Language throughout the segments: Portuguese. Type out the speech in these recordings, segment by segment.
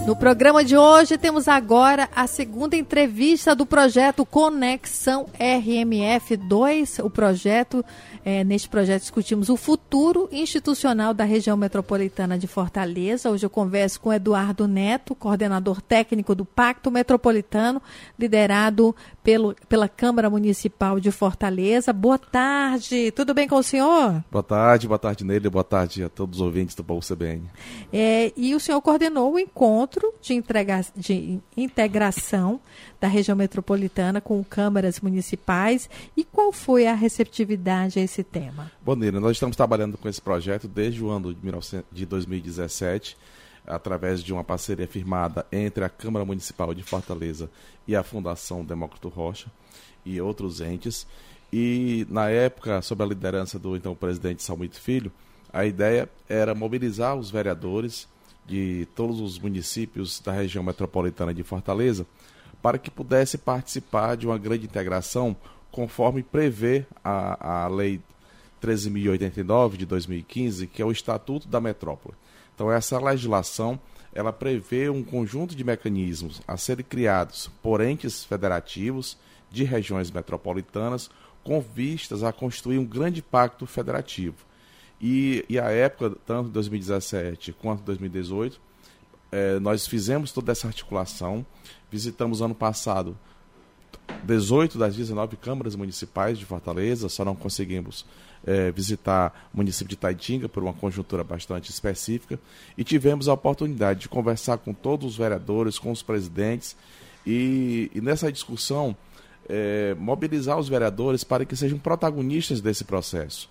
No programa de hoje temos agora a segunda entrevista do projeto Conexão RMF2. O projeto, é, neste projeto discutimos o futuro institucional da região metropolitana de Fortaleza. Hoje eu converso com Eduardo Neto, coordenador técnico do Pacto Metropolitano, liderado pelo, pela Câmara Municipal de Fortaleza. Boa tarde, tudo bem com o senhor? Boa tarde, boa tarde nele, boa tarde a todos os ouvintes do Baú CBN. É, e o senhor coordenou o encontro de, entrega, de integração da região metropolitana com câmaras municipais e qual foi a receptividade a esse tema? Boneira, nós estamos trabalhando com esse projeto desde o ano de, 19, de 2017 através de uma parceria firmada entre a Câmara Municipal de Fortaleza e a Fundação Demócrito Rocha e outros entes. E na época, sob a liderança do então presidente Salmito Filho, a ideia era mobilizar os vereadores de todos os municípios da região metropolitana de Fortaleza para que pudesse participar de uma grande integração conforme prevê a, a Lei 13.089 de 2015, que é o Estatuto da Metrópole. Então, essa legislação ela prevê um conjunto de mecanismos a serem criados por entes federativos de regiões metropolitanas com vistas a construir um grande pacto federativo. E, e a época, tanto 2017 quanto 2018, é, nós fizemos toda essa articulação. Visitamos ano passado 18 das 19 câmaras municipais de Fortaleza, só não conseguimos é, visitar o município de Taitinga por uma conjuntura bastante específica. E tivemos a oportunidade de conversar com todos os vereadores, com os presidentes, e, e nessa discussão é, mobilizar os vereadores para que sejam protagonistas desse processo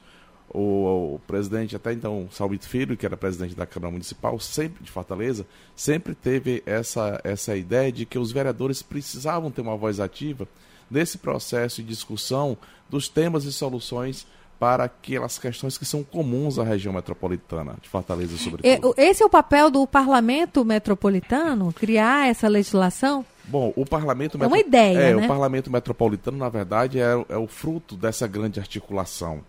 o, o, presidente, até então, Salvito Filho, que era presidente da Câmara Municipal, sempre de Fortaleza, sempre teve essa, essa ideia de que os vereadores precisavam ter uma voz ativa nesse processo de discussão dos temas e soluções para aquelas questões que são comuns à região metropolitana de Fortaleza, sobretudo. Esse é o papel do parlamento metropolitano, criar essa legislação? Bom, o parlamento é uma ideia, é, né? o parlamento metropolitano, na verdade, é, é o fruto dessa grande articulação.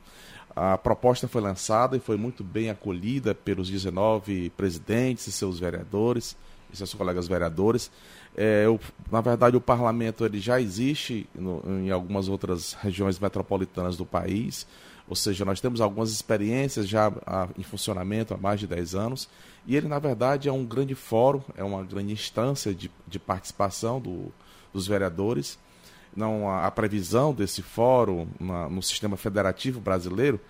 A proposta foi lançada e foi muito bem acolhida pelos 19 presidentes e seus vereadores e seus colegas vereadores. É, o, na verdade, o parlamento ele já existe no, em algumas outras regiões metropolitanas do país, ou seja, nós temos algumas experiências já a, em funcionamento há mais de 10 anos, e ele, na verdade, é um grande fórum, é uma grande instância de, de participação do, dos vereadores não a, a previsão desse fórum na, no sistema federativo brasileiro,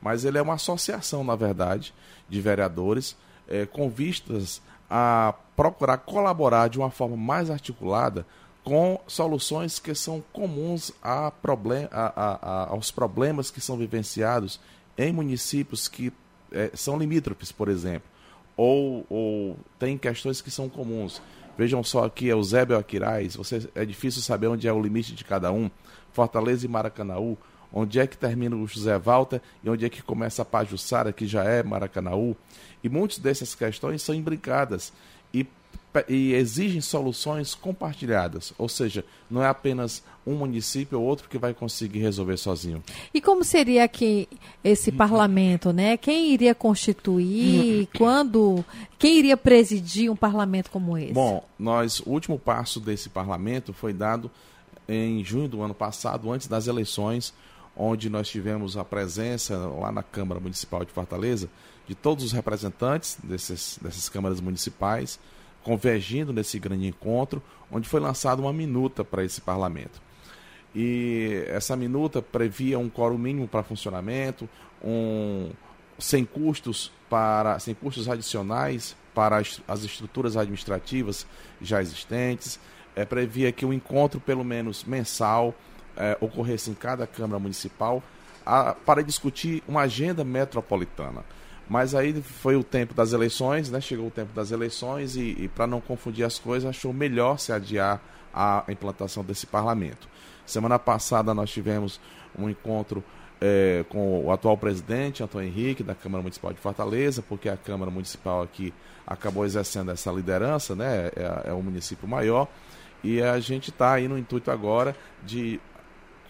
mas ele é uma associação, na verdade, de vereadores é, com vistas a procurar colaborar de uma forma mais articulada com soluções que são comuns a problem a, a, aos problemas que são vivenciados em municípios que é, são limítrofes, por exemplo, ou, ou tem questões que são comuns. Vejam só aqui, Eusébio Aquiraz, você, é difícil saber onde é o limite de cada um. Fortaleza e Maracanaú, onde é que termina o José Walter e onde é que começa a Pajussara, que já é Maracanaú. E muitas dessas questões são imbricadas e, exigem soluções compartilhadas, ou seja, não é apenas um município ou outro que vai conseguir resolver sozinho. E como seria aqui esse parlamento, né? Quem iria constituir? quando? Quem iria presidir um parlamento como esse? Bom, nós o último passo desse parlamento foi dado em junho do ano passado, antes das eleições, onde nós tivemos a presença lá na Câmara Municipal de Fortaleza de todos os representantes desses, dessas câmaras municipais, convergindo nesse grande encontro, onde foi lançada uma minuta para esse parlamento. E essa minuta previa um quórum mínimo para funcionamento, um, sem custos para sem custos adicionais para as, as estruturas administrativas já existentes, é, previa que o um encontro pelo menos mensal é, ocorresse em cada Câmara Municipal a, para discutir uma agenda metropolitana. Mas aí foi o tempo das eleições, né? chegou o tempo das eleições e, e para não confundir as coisas, achou melhor se adiar a implantação desse parlamento. Semana passada nós tivemos um encontro é, com o atual presidente, Antônio Henrique, da Câmara Municipal de Fortaleza, porque a Câmara Municipal aqui acabou exercendo essa liderança, né? é, é o município maior, e a gente está aí no intuito agora de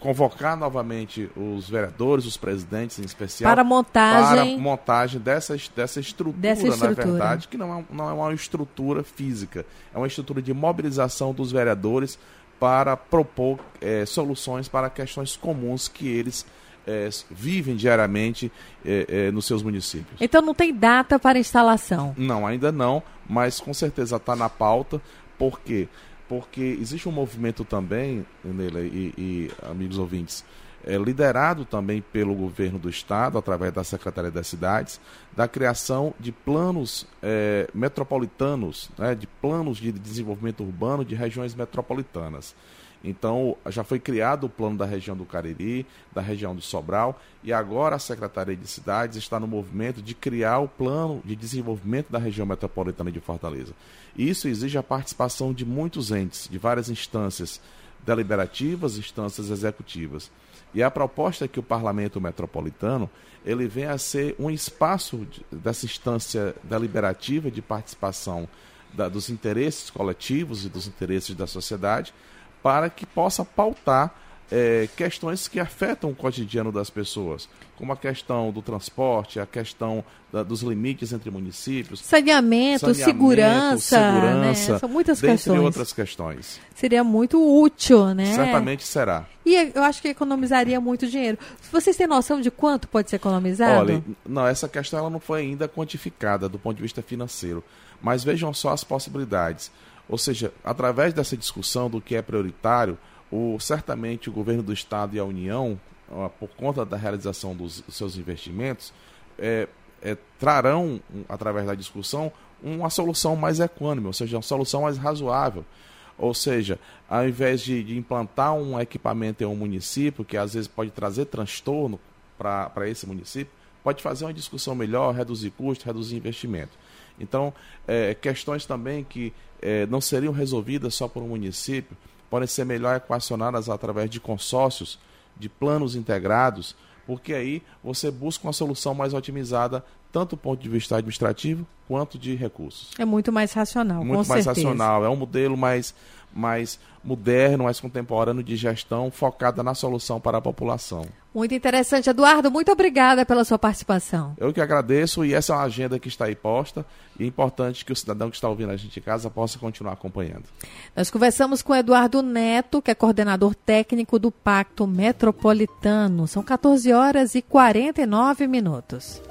convocar novamente os vereadores, os presidentes em especial. Para montagem. Para montagem dessa, dessa, estrutura, dessa estrutura, na verdade, que não é, não é uma estrutura física, é uma estrutura de mobilização dos vereadores para propor é, soluções para questões comuns que eles é, vivem diariamente é, é, nos seus municípios. Então não tem data para instalação? Não, ainda não, mas com certeza está na pauta. Por quê? Porque existe um movimento também, nele e, e amigos ouvintes, é, liderado também pelo governo do estado, através da Secretaria das Cidades, da criação de planos é, metropolitanos, né, de planos de desenvolvimento urbano de regiões metropolitanas. Então, já foi criado o plano da região do Cariri, da região do Sobral, e agora a Secretaria de Cidades está no movimento de criar o plano de desenvolvimento da região metropolitana de Fortaleza. Isso exige a participação de muitos entes, de várias instâncias deliberativas, instâncias executivas. E a proposta é que o Parlamento Metropolitano ele venha a ser um espaço de, dessa instância deliberativa de participação da, dos interesses coletivos e dos interesses da sociedade para que possa pautar é, questões que afetam o cotidiano das pessoas, como a questão do transporte, a questão da, dos limites entre municípios, saneamento, saneamento segurança, segurança né? são muitas questões. outras questões. Seria muito útil, né? Certamente será. E eu acho que economizaria muito dinheiro. Vocês têm noção de quanto pode ser economizado? Olha, não, essa questão ela não foi ainda quantificada do ponto de vista financeiro, mas vejam só as possibilidades. Ou seja, através dessa discussão do que é prioritário, o, certamente o governo do Estado e a União, por conta da realização dos, seus investimentos, é, é, trarão, através da discussão, uma solução mais econômica, ou seja, uma solução mais razoável. Ou seja, ao invés de, de implantar um equipamento em um município, que às vezes pode trazer transtorno para esse município, pode fazer uma discussão melhor, reduzir custos, reduzir investimento. Então, é, questões também que é, não seriam resolvidas só por um município, podem ser melhor equacionadas através de consórcios, de planos integrados, porque aí você busca uma solução mais otimizada, tanto do ponto de vista administrativo quanto de recursos. É muito mais racional, muito mais certeza. racional. É um modelo mais, mais moderno, mais contemporâneo de gestão, focada na solução para a população. Muito interessante, Eduardo. Muito obrigada pela sua participação. Eu que agradeço e essa é uma agenda que está aí posta e é importante que o cidadão que está ouvindo a gente em casa possa continuar acompanhando. Nós conversamos com Eduardo Neto, que é coordenador técnico do Pacto Metropolitano. São 14 horas e 49 minutos.